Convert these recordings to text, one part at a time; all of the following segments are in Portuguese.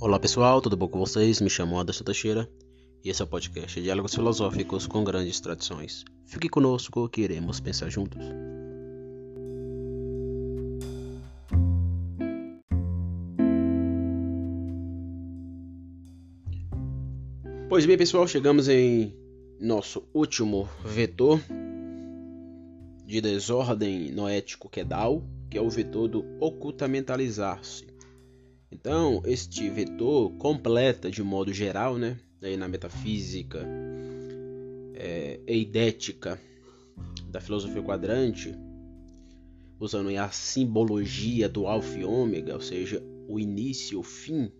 Olá pessoal, tudo bom com vocês? Me chamo Anderson Teixeira e esse é o podcast Diálogos Filosóficos com Grandes Tradições. Fique conosco que iremos pensar juntos. Pois bem, pessoal, chegamos em nosso último vetor de desordem noético quedal, que é o vetor do ocultamentalizar-se. Então, este vetor completa de modo geral, né, aí na metafísica é, eidética da filosofia quadrante, usando a simbologia do alfa e ômega, ou seja, o início e o fim,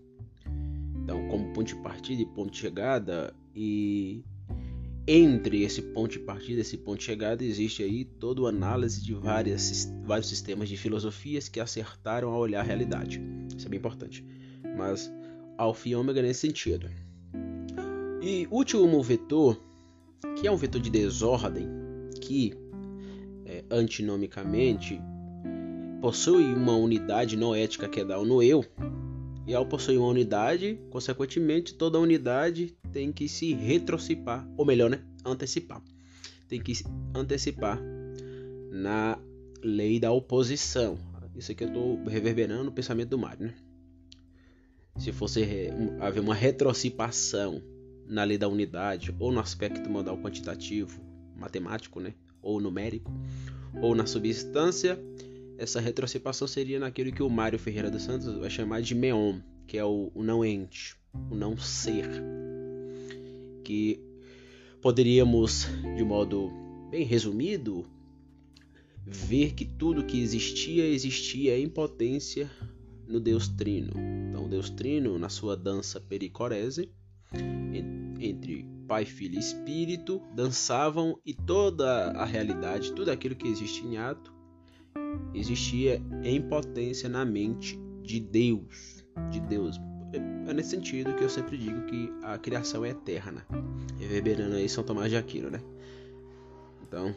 então como ponto de partida e ponto de chegada, e entre esse ponto de partida esse ponto de chegada existe aí toda a análise de várias, vários sistemas de filosofias que acertaram a olhar a realidade. Isso é bem importante. Mas alfa e ômega nesse sentido. E último vetor, que é um vetor de desordem, que é, antinomicamente possui uma unidade noética que é da no eu, e ao possuir uma unidade, consequentemente, toda unidade tem que se retrocipar, ou melhor, né, antecipar. Tem que antecipar na lei da oposição. Isso aqui eu estou reverberando o pensamento do Mário, né? Se fosse haver uma retrocipação na lei da unidade, ou no aspecto modal quantitativo, matemático, né? ou numérico, ou na substância, essa retrocipação seria naquilo que o Mário Ferreira dos Santos vai chamar de meon, que é o, não ente, o não ser. Que poderíamos, de modo bem resumido, ver que tudo que existia, existia em potência no Deus Trino. Então, Deus Trino, na sua dança pericorese, entre Pai, Filho e Espírito, dançavam e toda a realidade, tudo aquilo que existe em ato, existia em potência na mente de Deus, de Deus. É nesse sentido que eu sempre digo que a criação é eterna, reverberando aí São Tomás de Aquino, né? Então,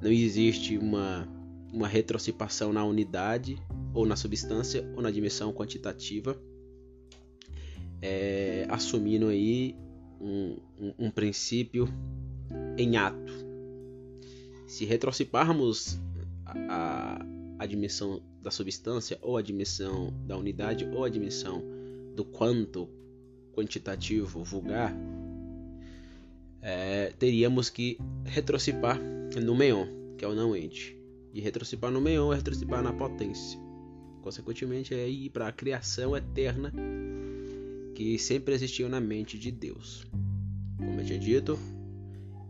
não existe uma uma retrocipação na unidade ou na substância ou na dimensão quantitativa, é, assumindo aí um, um, um princípio em ato. Se retrociparmos a, a dimensão da substância, ou a dimensão da unidade, ou a dimensão do quanto quantitativo vulgar, é, teríamos que retrocipar no meon, que é o não ente. E retrocipar no meon é retrocipar na potência. Consequentemente, é ir para a criação eterna que sempre existiu na mente de Deus. Como eu tinha dito,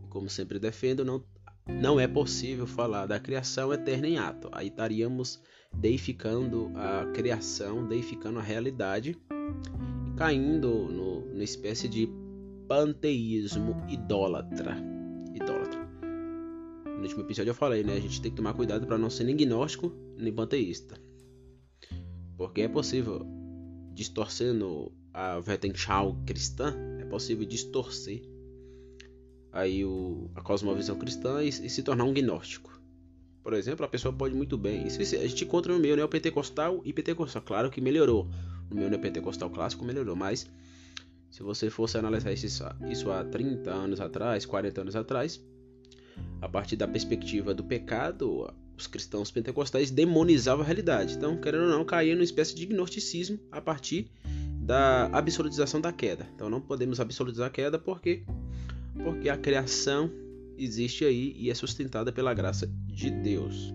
como sempre defendo, não não é possível falar da criação eterna em ato. Aí estaríamos deificando a criação, deificando a realidade, caindo no, numa espécie de panteísmo idólatra. Idólatra. No último episódio eu falei, né? A gente tem que tomar cuidado para não ser nem gnóstico nem panteísta. Porque é possível, distorcendo a Weltanschauung cristã, é possível distorcer aí o, a cosmovisão cristã e, e, se tornar um gnóstico. Por exemplo, a pessoa pode muito bem. Isso a gente encontra no meio neopentecostal e pentecostal. Claro que melhorou. No meio neopentecostal clássico melhorou, mas se você fosse analisar isso, isso há 30 anos atrás, 40 anos atrás, a partir da perspectiva do pecado, os cristãos pentecostais demonizavam a realidade. Então, querendo ou não, caía numa espécie de gnosticismo a partir da absolutização da queda. Então, não podemos absolutizar a queda porque porque a criação existe aí e é sustentada pela graça de Deus.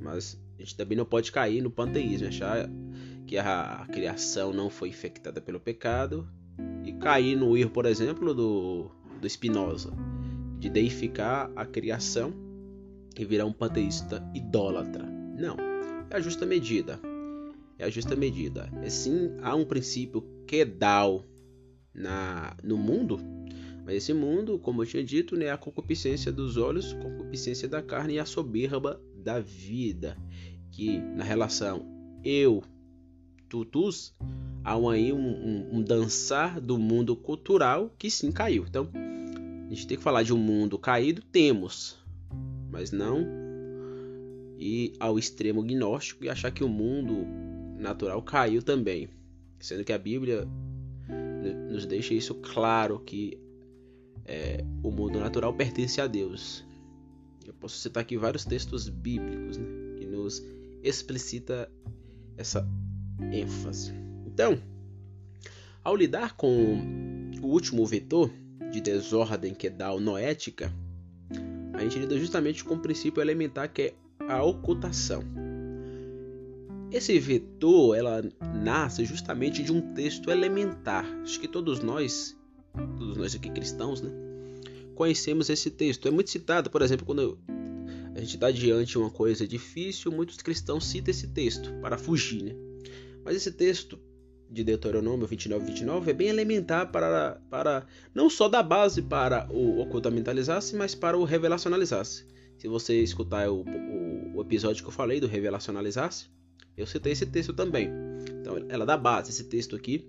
Mas a gente também não pode cair no panteísmo, achar que a criação não foi infectada pelo pecado e cair no erro, por exemplo, do, do Spinoza, de deificar a criação e virar um panteísta idólatra. Não, é a justa medida. É a justa medida. É sim, há um princípio quedal na, no mundo mas esse mundo, como eu tinha dito, né, é a concupiscência dos olhos, concupiscência da carne e a soberba da vida. Que na relação eu, tutus, há aí um, um, um dançar do mundo cultural que sim caiu. Então, a gente tem que falar de um mundo caído, temos, mas não ir ao extremo gnóstico e achar que o mundo natural caiu também. sendo que a Bíblia nos deixa isso claro que é, o mundo natural pertence a Deus. Eu posso citar aqui vários textos bíblicos né, que nos explicita essa ênfase. Então, ao lidar com o último vetor de desordem que é da noética, a gente lida justamente com o princípio elementar que é a ocultação. Esse vetor, ela nasce justamente de um texto elementar. Acho que todos nós, todos nós aqui cristãos, né, conhecemos esse texto. É muito citado, por exemplo, quando a gente está diante de uma coisa difícil, muitos cristãos citam esse texto para fugir, né? Mas esse texto de Deuteronômio 29, 29 é bem elementar para, para não só dar base para o ocultamentalizar-se, mas para o revelacionalizar-se. Se você escutar o, o, o, episódio que eu falei do revelacionalizar-se, eu citei esse texto também. Então, ela dá base. Esse texto aqui,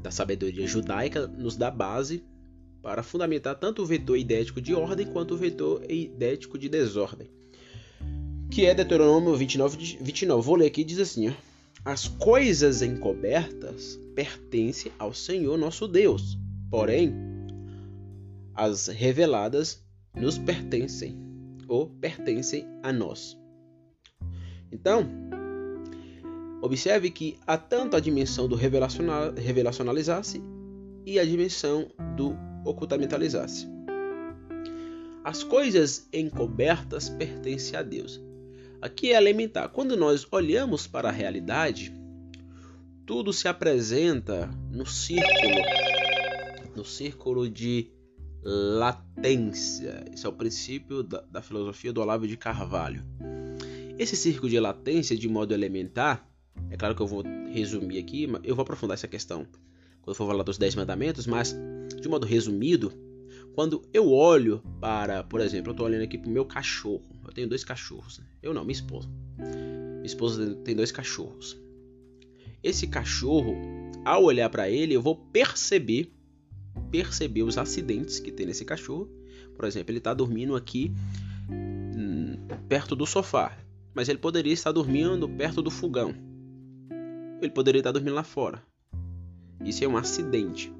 da sabedoria judaica, nos dá base para fundamentar tanto o vetor idético de ordem quanto o vetor idético de desordem. Que é Deuteronômio 29, 29. Vou ler aqui, diz assim, ó. As coisas encobertas pertencem ao Senhor nosso Deus, porém, as reveladas nos pertencem ou pertencem a nós. Então, observe que há tanto a dimensão do revelacionalizar-se e a dimensão do ocultamentalizar-se. As coisas encobertas pertencem a Deus. Aqui é elementar. Quando nós olhamos para a realidade, tudo se apresenta no círculo, no círculo de latência. Esse é o princípio da, da filosofia do Olavo de Carvalho. Esse círculo de latência, de modo elementar, é claro que eu vou resumir aqui, eu vou aprofundar essa questão quando for falar dos Dez Mandamentos, mas de modo resumido, quando eu olho para, por exemplo, eu estou olhando aqui para o meu cachorro. Eu tenho dois cachorros. Né? Eu não, minha esposa. Minha esposa tem dois cachorros. Esse cachorro, ao olhar para ele, eu vou perceber perceber os acidentes que tem nesse cachorro. Por exemplo, ele está dormindo aqui hum, perto do sofá, mas ele poderia estar dormindo perto do fogão. Ele poderia estar dormindo lá fora. Isso é um acidente.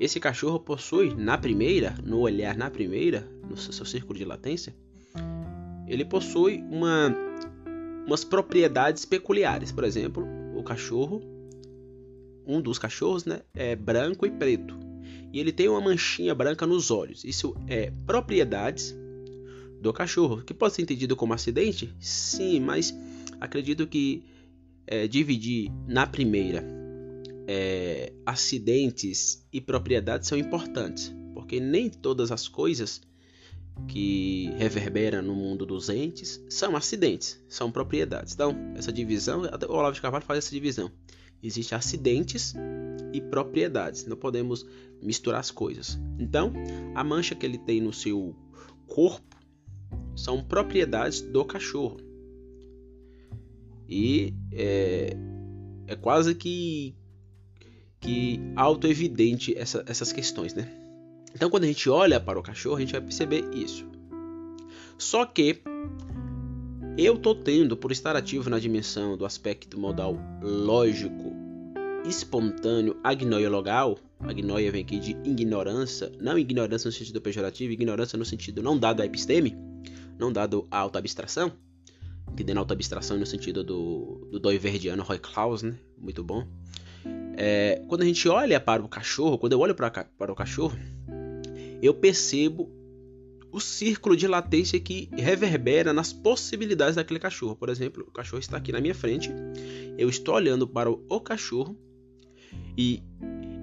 Esse cachorro possui, na primeira, no olhar na primeira, no seu círculo de latência, ele possui uma, umas propriedades peculiares. Por exemplo, o cachorro, um dos cachorros, né, é branco e preto. E ele tem uma manchinha branca nos olhos. Isso é propriedades do cachorro, que pode ser entendido como acidente? Sim, mas acredito que é, dividir na primeira é, acidentes e propriedades são importantes, porque nem todas as coisas que reverberam no mundo dos entes são acidentes, são propriedades. Então, essa divisão, o Olavo de Carvalho faz essa divisão. Existem acidentes e propriedades, não podemos misturar as coisas. Então, a mancha que ele tem no seu corpo são propriedades do cachorro. E é, é quase que que auto-evidente essa, essas questões, né? Então, quando a gente olha para o cachorro, a gente vai perceber isso. Só que eu tô tendo, por estar ativo na dimensão do aspecto modal lógico, espontâneo, agnoiologal, agnoia vem aqui de ignorância, não ignorância no sentido pejorativo, ignorância no sentido não dado à episteme, não dado à auto-abstração, entendendo auto-abstração no sentido do, do doi verdiano Roy Klaus, né? Muito bom. É, quando a gente olha para o cachorro, quando eu olho para, para o cachorro, eu percebo o círculo de latência que reverbera nas possibilidades daquele cachorro. Por exemplo, o cachorro está aqui na minha frente, eu estou olhando para o cachorro e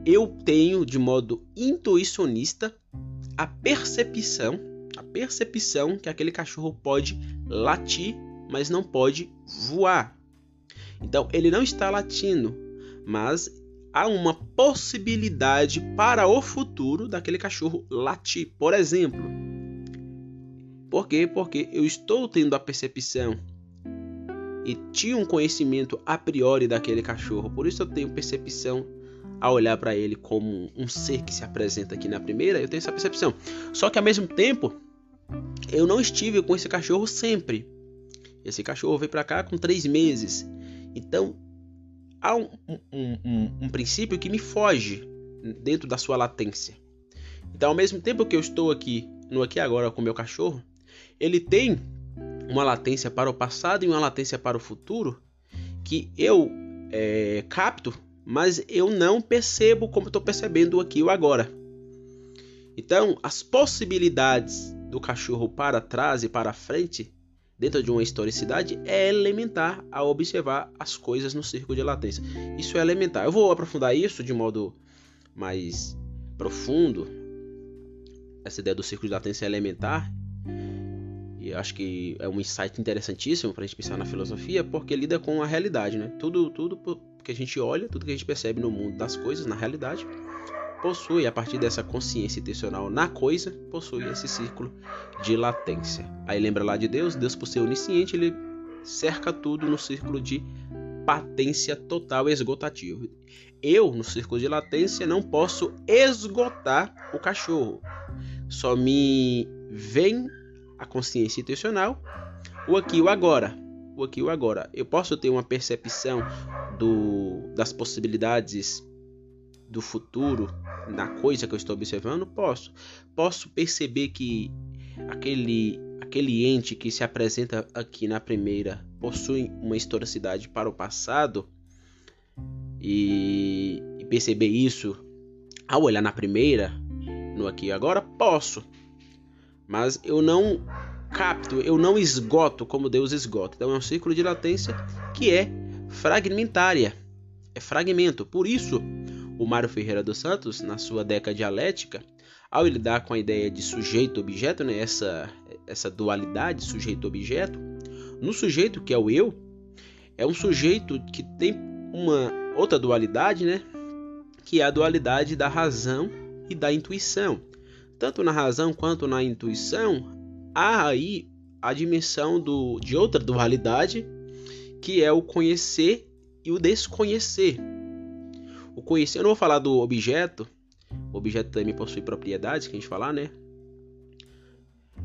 eu tenho de modo intuicionista a percepção, a percepção que aquele cachorro pode latir, mas não pode voar. Então, ele não está latindo, mas há uma possibilidade para o futuro daquele cachorro latir, por exemplo. Por quê? Porque eu estou tendo a percepção e tinha um conhecimento a priori daquele cachorro, por isso eu tenho percepção a olhar para ele como um ser que se apresenta aqui na primeira, eu tenho essa percepção. Só que ao mesmo tempo, eu não estive com esse cachorro sempre. Esse cachorro veio para cá com três meses. Então, há um, um, um, um princípio que me foge dentro da sua latência. Então, ao mesmo tempo que eu estou aqui no aqui agora com meu cachorro, ele tem uma latência para o passado e uma latência para o futuro que eu é, capto, mas eu não percebo como estou percebendo aqui o agora. Então, as possibilidades do cachorro para trás e para frente, dentro de uma historicidade, é elementar ao observar as coisas no círculo de latência. Isso é elementar. Eu vou aprofundar isso de modo mais profundo. Essa ideia do círculo de latência é elementar. E acho que é um insight interessantíssimo para a gente pensar na filosofia, porque lida com a realidade, né? Tudo, tudo que a gente olha, tudo que a gente percebe no mundo das coisas, na realidade, possui, a partir dessa consciência intencional na coisa, possui esse círculo de latência. Aí lembra lá de Deus, Deus por ser onisciente, ele cerca tudo no círculo de patência total esgotativo. Eu, no círculo de latência, não posso esgotar o cachorro. Só me vem a consciência intencional, o aqui o agora. O aqui o agora. Eu posso ter uma percepção do, das possibilidades do futuro na coisa que eu estou observando? Posso. Posso perceber que aquele, aquele ente que se apresenta aqui na primeira possui uma historicidade para o passado e, e perceber isso ao olhar na primeira, no aqui e agora? Posso. Mas eu não capto, eu não esgoto como Deus esgota. Então é um círculo de latência que é fragmentária. É fragmento. Por isso, o Mário Ferreira dos Santos, na sua década dialética, ao lidar com a ideia de sujeito-objeto, né, essa, essa dualidade sujeito-objeto, no sujeito que é o eu, é um sujeito que tem uma outra dualidade, né, que é a dualidade da razão e da intuição. Tanto na razão quanto na intuição, há aí a dimensão do, de outra dualidade, que é o conhecer e o desconhecer. O conhecer, eu não vou falar do objeto, o objeto também possui propriedades, que a gente falar, né?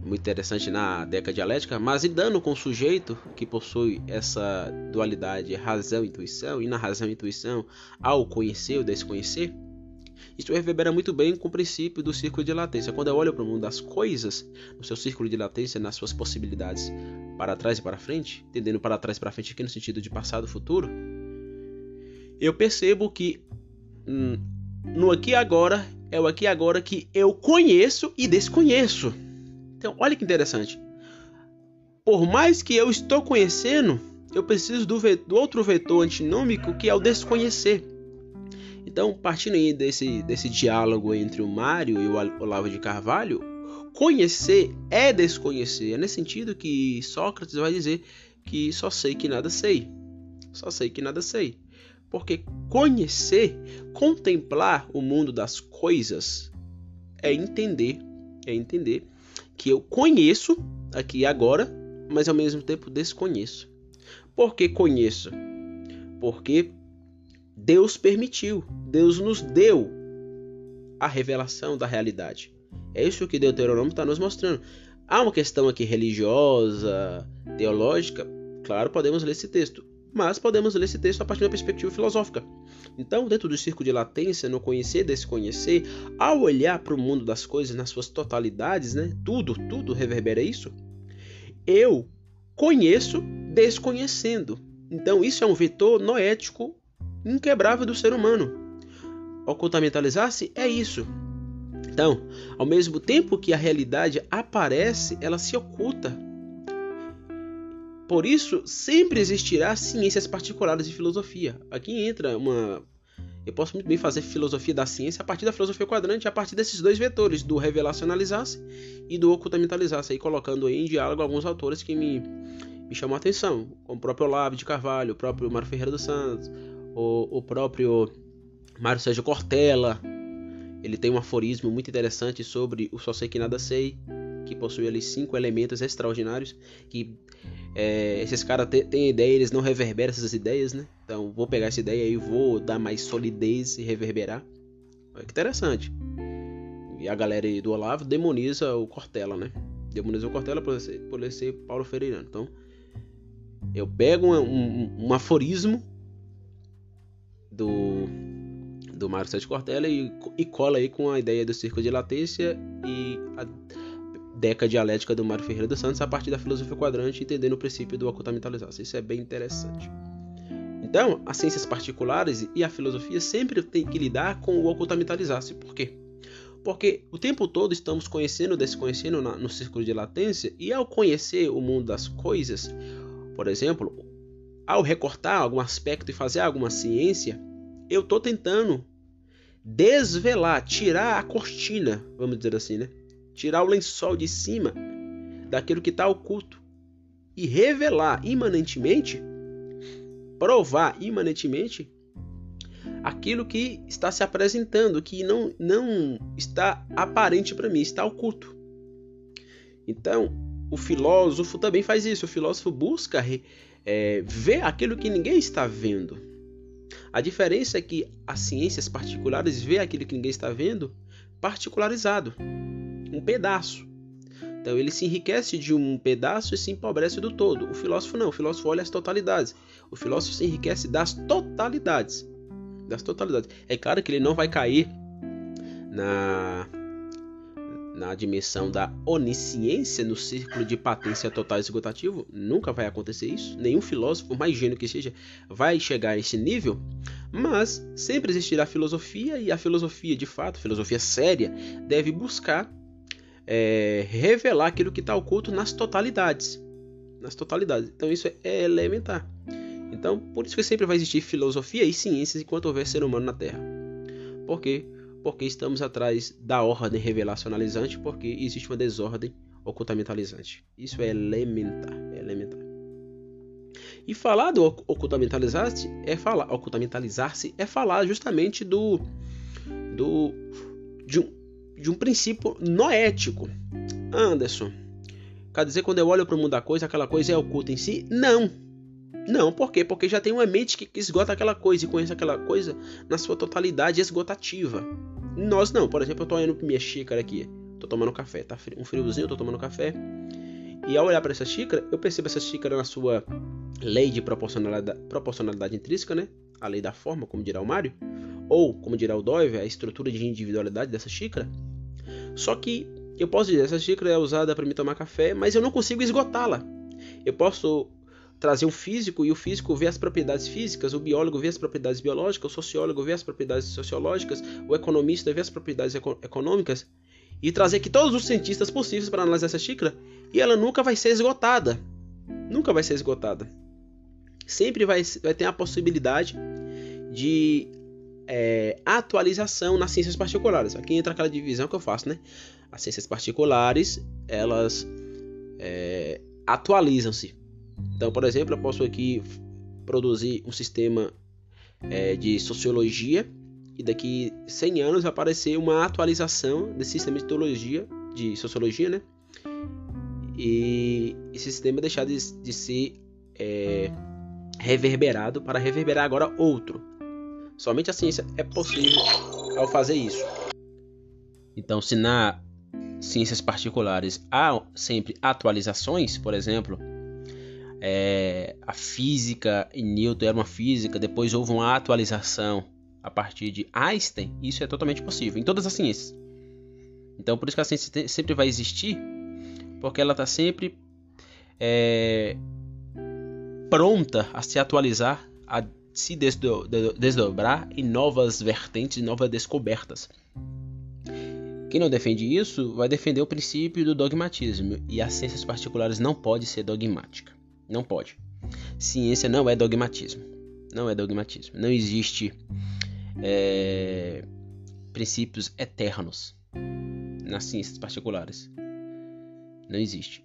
Muito interessante na década dialética, mas lidando com o sujeito que possui essa dualidade razão e na razão e intuição, ao conhecer ou desconhecer, isso reverbera muito bem com o princípio do círculo de latência. Quando eu olho para o mundo das coisas, no seu círculo de latência, nas suas possibilidades para trás e para frente, entendendo para trás e para frente aqui no sentido de passado e futuro, eu percebo que no aqui e agora é o aqui e agora que eu conheço e desconheço. Então, olha que interessante. Por mais que eu estou conhecendo, eu preciso do, do outro vetor antinômico que é o desconhecer. Então, partindo aí desse, desse diálogo entre o Mário e o Olavo de Carvalho, conhecer é desconhecer. É nesse sentido que Sócrates vai dizer que só sei que nada sei. Só sei que nada sei. Porque conhecer, contemplar o mundo das coisas é entender, é entender que eu conheço aqui e agora, mas ao mesmo tempo desconheço. Por que conheço? Porque Deus permitiu, Deus nos deu a revelação da realidade. É isso que Deuteronômio está nos mostrando. Há uma questão aqui religiosa, teológica, claro, podemos ler esse texto, mas podemos ler esse texto a partir da perspectiva filosófica. Então, dentro do círculo de latência, no conhecer, desconhecer, ao olhar para o mundo das coisas nas suas totalidades, né, tudo, tudo reverbera isso, eu conheço desconhecendo. Então, isso é um vetor noético inquebrável do ser humano. Ocultamentalizar-se é isso. Então, ao mesmo tempo que a realidade aparece, ela se oculta. Por isso, sempre existirá ciências particulares de filosofia. Aqui entra uma. Eu posso muito bem fazer filosofia da ciência a partir da filosofia quadrante, a partir desses dois vetores, do revelacionalizar-se e do ocultamentalizar-se, colocando aí em diálogo alguns autores que me, me chamam a atenção, como o próprio Olavo de Carvalho, o próprio Mário Ferreira dos Santos, o, o próprio Mário Sérgio Cortella, ele tem um aforismo muito interessante sobre o Só Sei Que Nada Sei, que possui ali cinco elementos extraordinários que é, esses caras têm ideia, eles não reverberam essas ideias, né? Então vou pegar essa ideia e vou dar mais solidez e reverberar. Olha que interessante. E a galera aí do Olavo demoniza o Cortella, né? Demoniza o Cortella por ser, por ele ser Paulo Ferreira. Então eu pego um, um, um aforismo do, do Mário Sete Cortella e, e cola aí com a ideia do círculo de latência e a deca dialética do Mário Ferreira dos Santos a partir da filosofia quadrante, entendendo o princípio do ocultamentalizar. Isso é bem interessante. Então, as ciências particulares e a filosofia sempre têm que lidar com o ocultamentalizar-se. Por quê? Porque o tempo todo estamos conhecendo, desconhecendo no círculo de latência, e ao conhecer o mundo das coisas, por exemplo, ao recortar algum aspecto e fazer alguma ciência, eu estou tentando desvelar, tirar a cortina, vamos dizer assim, né? Tirar o lençol de cima daquilo que está oculto e revelar imanentemente, provar imanentemente aquilo que está se apresentando, que não, não está aparente para mim, está oculto. Então, o filósofo também faz isso. O filósofo busca é, ver aquilo que ninguém está vendo. A diferença é que as ciências particulares vê aquilo que ninguém está vendo particularizado, um pedaço. Então ele se enriquece de um pedaço e se empobrece do todo. O filósofo não, o filósofo olha as totalidades. O filósofo se enriquece das totalidades das totalidades. É claro que ele não vai cair na na dimensão da onisciência no círculo de patência total esgotativo, nunca vai acontecer isso. Nenhum filósofo, mais gênio que seja, vai chegar a esse nível. Mas sempre existirá filosofia e a filosofia, de fato, filosofia séria, deve buscar é, revelar aquilo que está oculto nas totalidades. Nas totalidades. Então isso é elementar. Então, por isso que sempre vai existir filosofia e ciências enquanto houver ser humano na Terra. Por quê? Porque estamos atrás da ordem revelacionalizante, porque existe uma desordem ocultamentalizante. Isso é elementar, é elementar. E falar do ocultamentalizar-se é falar, ocultamentalizar-se é falar justamente do do de um, de um princípio noético. Anderson, quer dizer quando eu olho para o mundo da coisa, aquela coisa é oculta em si? Não. Não, por quê? Porque já tem uma mente que esgota aquela coisa e conhece aquela coisa na sua totalidade esgotativa. Nós não, por exemplo, eu tô olhando pra minha xícara aqui, tô tomando café, tá um friozinho, tô tomando café. E ao olhar para essa xícara, eu percebo essa xícara na sua lei de proporcionalidade, proporcionalidade intrínseca, né? A lei da forma, como dirá o Mário, ou como dirá o Doive, a estrutura de individualidade dessa xícara. Só que eu posso dizer, essa xícara é usada para me tomar café, mas eu não consigo esgotá-la. Eu posso trazer um físico e o físico vê as propriedades físicas, o biólogo vê as propriedades biológicas, o sociólogo vê as propriedades sociológicas, o economista vê as propriedades econômicas e trazer aqui todos os cientistas possíveis para analisar essa xícara e ela nunca vai ser esgotada. Nunca vai ser esgotada. Sempre vai, vai ter a possibilidade de é, atualização nas ciências particulares. Aqui entra aquela divisão que eu faço, né? As ciências particulares, elas é, atualizam-se então, por exemplo, eu posso aqui produzir um sistema é, de sociologia e daqui 100 anos aparecer uma atualização desse sistema de teologia, de sociologia, né? E esse sistema deixar de, de ser é, reverberado para reverberar agora outro. Somente a ciência é possível ao fazer isso. Então, se na ciências particulares há sempre atualizações, por exemplo, é, a física em Newton era uma física, depois houve uma atualização a partir de Einstein, isso é totalmente possível em todas as ciências. Então, por isso que a ciência sempre vai existir, porque ela está sempre é, pronta a se atualizar, a se desdo desdobrar em novas vertentes, novas descobertas. Quem não defende isso vai defender o princípio do dogmatismo, e as ciências particulares não pode ser dogmática. Não pode. Ciência não é dogmatismo. Não é dogmatismo. Não existe é, princípios eternos nas ciências particulares. Não existe.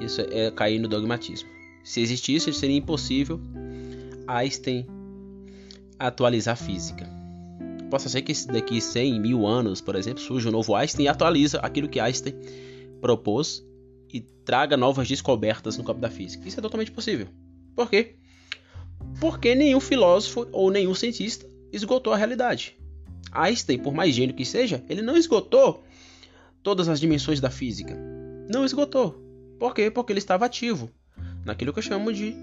Isso é cair no dogmatismo. Se existisse, seria impossível Einstein atualizar a física. Possa ser que daqui 100 mil anos, por exemplo, surja um novo Einstein e atualiza aquilo que Einstein propôs e traga novas descobertas no campo da física. Isso é totalmente possível. Por quê? Porque nenhum filósofo ou nenhum cientista esgotou a realidade. Einstein, por mais gênio que seja, ele não esgotou todas as dimensões da física. Não esgotou. Por quê? Porque ele estava ativo naquilo que eu chamo de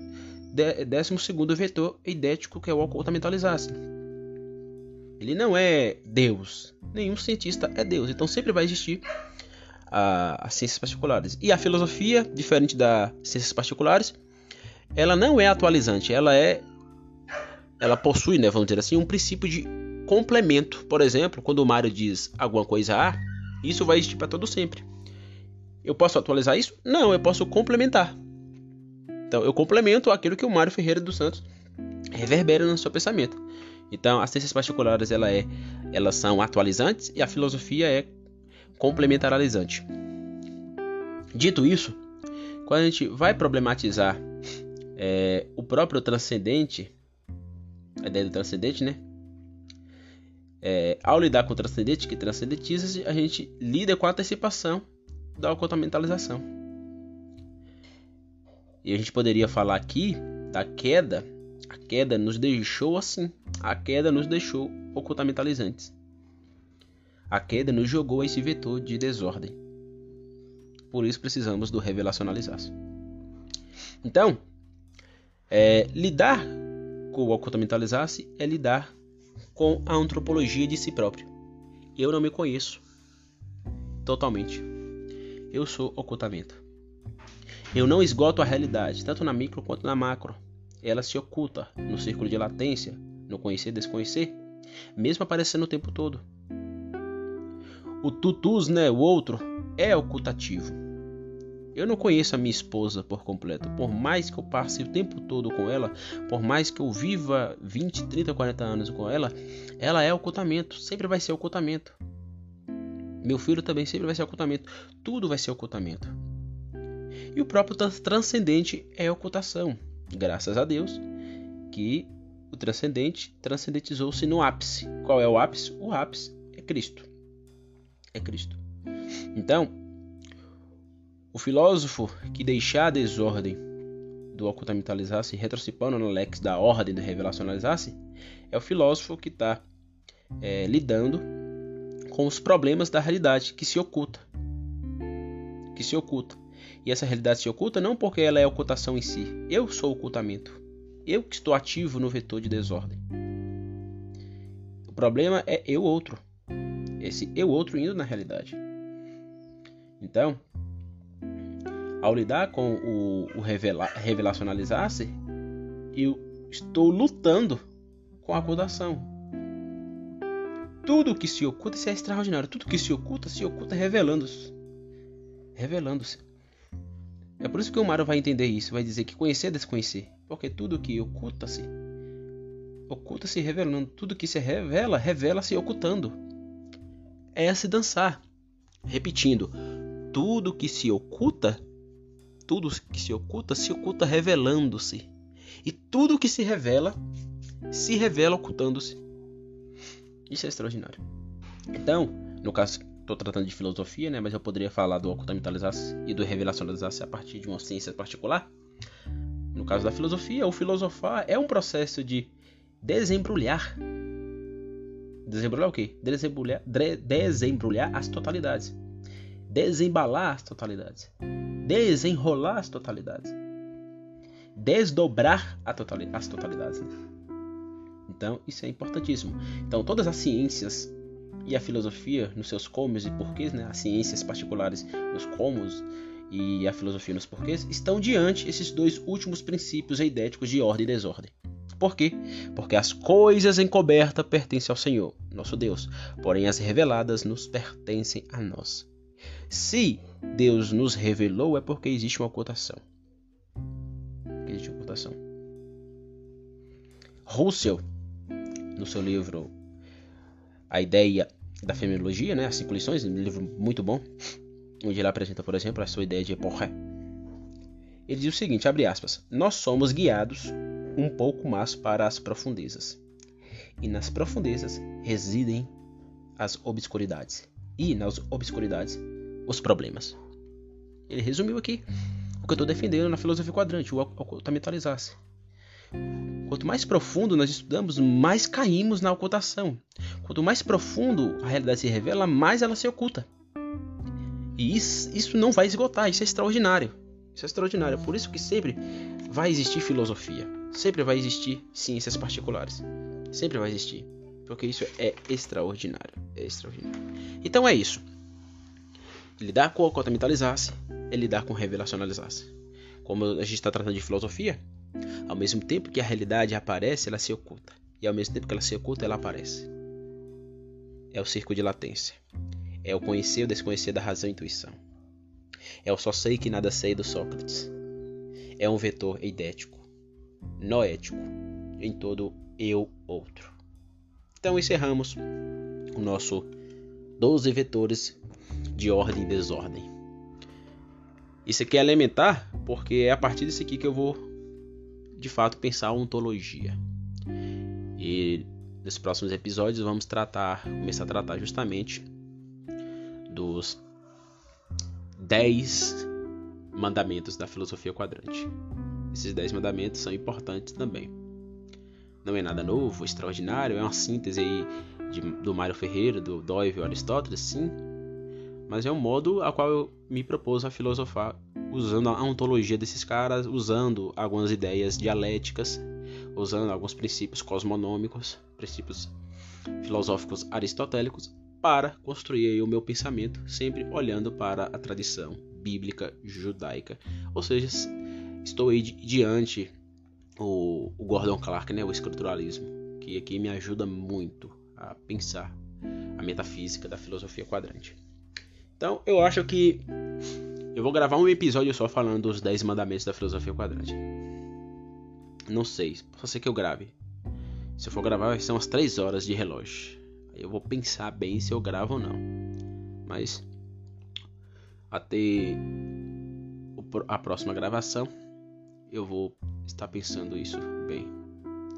décimo segundo vetor eidético, que é o ocultamentalizar-se. Ele não é Deus. Nenhum cientista é Deus. Então sempre vai existir as ciências particulares. E a filosofia, diferente das ciências particulares, ela não é atualizante. Ela é, ela possui, né, vamos dizer assim, um princípio de complemento. Por exemplo, quando o Mário diz alguma coisa A, isso vai existir para todo sempre. Eu posso atualizar isso? Não, eu posso complementar. Então, eu complemento aquilo que o Mário Ferreira dos Santos reverbera no seu pensamento. Então, as ciências particulares ela é, elas são atualizantes e a filosofia é complementarizante. Dito isso, quando a gente vai problematizar é, o próprio transcendente, a ideia do transcendente, né? É, ao lidar com o transcendente, que transcendentiza, a gente lida com a antecipação da ocultamentalização. E a gente poderia falar aqui da queda. A queda nos deixou assim. A queda nos deixou ocultamentalizantes. A queda nos jogou a esse vetor de desordem. Por isso precisamos do revelacionalizar-se. Então, é, lidar com o ocultamentalizar-se é lidar com a antropologia de si próprio. Eu não me conheço totalmente. Eu sou ocultamento. Eu não esgoto a realidade, tanto na micro quanto na macro. Ela se oculta no círculo de latência, no conhecer desconhecer, mesmo aparecendo o tempo todo. O tutus, né, o outro, é ocultativo. Eu não conheço a minha esposa por completo. Por mais que eu passe o tempo todo com ela, por mais que eu viva 20, 30, 40 anos com ela, ela é ocultamento. Sempre vai ser ocultamento. Meu filho também sempre vai ser ocultamento. Tudo vai ser ocultamento. E o próprio transcendente é ocultação. Graças a Deus que o transcendente transcendentizou-se no ápice. Qual é o ápice? O ápice é Cristo é Cristo. Então, o filósofo que deixar a desordem do ocultamentalizar-se, retrocipando no lex da ordem do revelacionalizar-se, é o filósofo que está é, lidando com os problemas da realidade que se oculta. Que se oculta. E essa realidade se oculta não porque ela é ocultação em si. Eu sou ocultamento. Eu que estou ativo no vetor de desordem. O problema é eu outro esse eu outro indo na realidade. Então, ao lidar com o, o revela, revelacionalizar-se, eu estou lutando com a ocultação. Tudo que se oculta isso é extraordinário. Tudo que se oculta, se oculta revelando-se. Revelando-se. É por isso que o Mário vai entender isso. Vai dizer que conhecer é desconhecer. Porque tudo que oculta-se, oculta-se revelando. Tudo que se revela, revela-se ocultando é se dançar. Repetindo, tudo que se oculta, tudo que se oculta, se oculta revelando-se. E tudo que se revela, se revela ocultando-se. Isso é extraordinário. Então, no caso, estou tratando de filosofia, né? Mas eu poderia falar do ocultamentalizar-se e do revelacionalizar-se a partir de uma ciência particular. No caso da filosofia, o filosofar é um processo de desembrulhar Desembrulhar o quê? Desembrulhar, desembrulhar as totalidades. Desembalar as totalidades. Desenrolar as totalidades. Desdobrar as totalidades. Né? Então, isso é importantíssimo. Então, todas as ciências e a filosofia nos seus comos e porquês, né? as ciências particulares nos comos e a filosofia nos porquês, estão diante esses dois últimos princípios eidéticos de ordem e desordem. Por quê? Porque as coisas encobertas pertencem ao Senhor, nosso Deus, porém as reveladas nos pertencem a nós. Se Deus nos revelou, é porque existe uma ocultação. Existe uma ocultação. Russell, no seu livro A Ideia da Fenomenologia, né, as cinco lições, um livro muito bom, onde ele apresenta, por exemplo, a sua ideia de epoché. Ele diz o seguinte, abre aspas, nós somos guiados um pouco mais para as profundezas. E nas profundezas residem as obscuridades. E nas obscuridades, os problemas. Ele resumiu aqui o que eu estou defendendo na filosofia quadrante, o ocultamentalizar-se. Quanto mais profundo nós estudamos, mais caímos na ocultação. Quanto mais profundo a realidade se revela, mais ela se oculta. E isso, isso não vai esgotar, isso é extraordinário. Isso é extraordinário. Por isso que sempre vai existir filosofia. Sempre vai existir ciências particulares. Sempre vai existir. Porque isso é extraordinário. É extraordinário. Então é isso. Lidar com ocultamentalizar-se é lidar com revelacionalizar-se. Como a gente está tratando de filosofia, ao mesmo tempo que a realidade aparece, ela se oculta. E ao mesmo tempo que ela se oculta, ela aparece. É o círculo de latência. É o conhecer ou desconhecer da razão e intuição. É o só sei que nada sei do Sócrates. É um vetor eidético, noético, em todo eu outro. Então encerramos o nosso 12 vetores de ordem e desordem. Isso aqui é elementar porque é a partir disso aqui que eu vou de fato pensar a ontologia. E nos próximos episódios vamos tratar, começar a tratar justamente dos 10 mandamentos da filosofia quadrante. Esses 10 mandamentos são importantes também. Não é nada novo, extraordinário, é uma síntese aí de, do Mário Ferreira, do Doyle e Aristóteles, sim, mas é um modo a qual eu me propus a filosofar usando a ontologia desses caras, usando algumas ideias dialéticas, usando alguns princípios cosmonômicos, princípios filosóficos aristotélicos para construir o meu pensamento, sempre olhando para a tradição bíblica judaica. Ou seja, estou aí diante o, o Gordon Clark, né, o escrituralismo, que aqui me ajuda muito a pensar a metafísica da filosofia quadrante. Então, eu acho que eu vou gravar um episódio só falando dos 10 mandamentos da filosofia quadrante. Não sei, pode ser que eu grave. Se eu for gravar, ser umas 3 horas de relógio. Aí eu vou pensar bem se eu gravo ou não. Mas até a próxima gravação, eu vou estar pensando isso bem.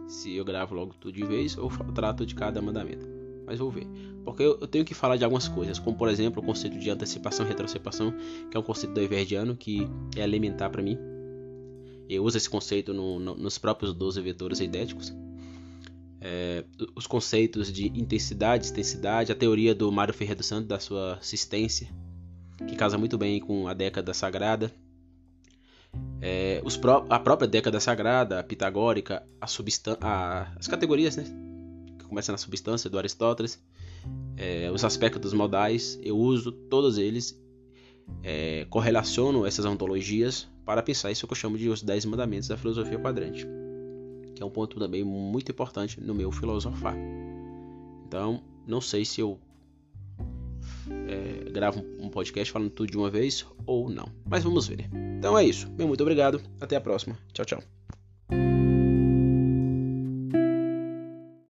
Se eu gravo logo tudo de vez ou trato de cada mandamento mas vou ver. Porque eu, tenho que falar de algumas coisas, como por exemplo o conceito de antecipação e retrocepação, que é um conceito do Everdiano que é elementar para mim. Eu uso esse conceito no, no, nos próprios 12 vetores eidéticos. É, os conceitos de intensidade, extensidade, a teoria do Mário Ferreira do Santo, da sua assistência, que casa muito bem com a década sagrada. É, pró a própria década sagrada, a pitagórica, a, as categorias, né? Começa na substância do Aristóteles, é, os aspectos modais, eu uso todos eles, é, correlaciono essas ontologias para pensar isso que eu chamo de os 10 mandamentos da filosofia quadrante, que é um ponto também muito importante no meu filosofar. Então, não sei se eu é, gravo um podcast falando tudo de uma vez ou não, mas vamos ver. Então é isso. Meu muito obrigado. Até a próxima. Tchau, tchau.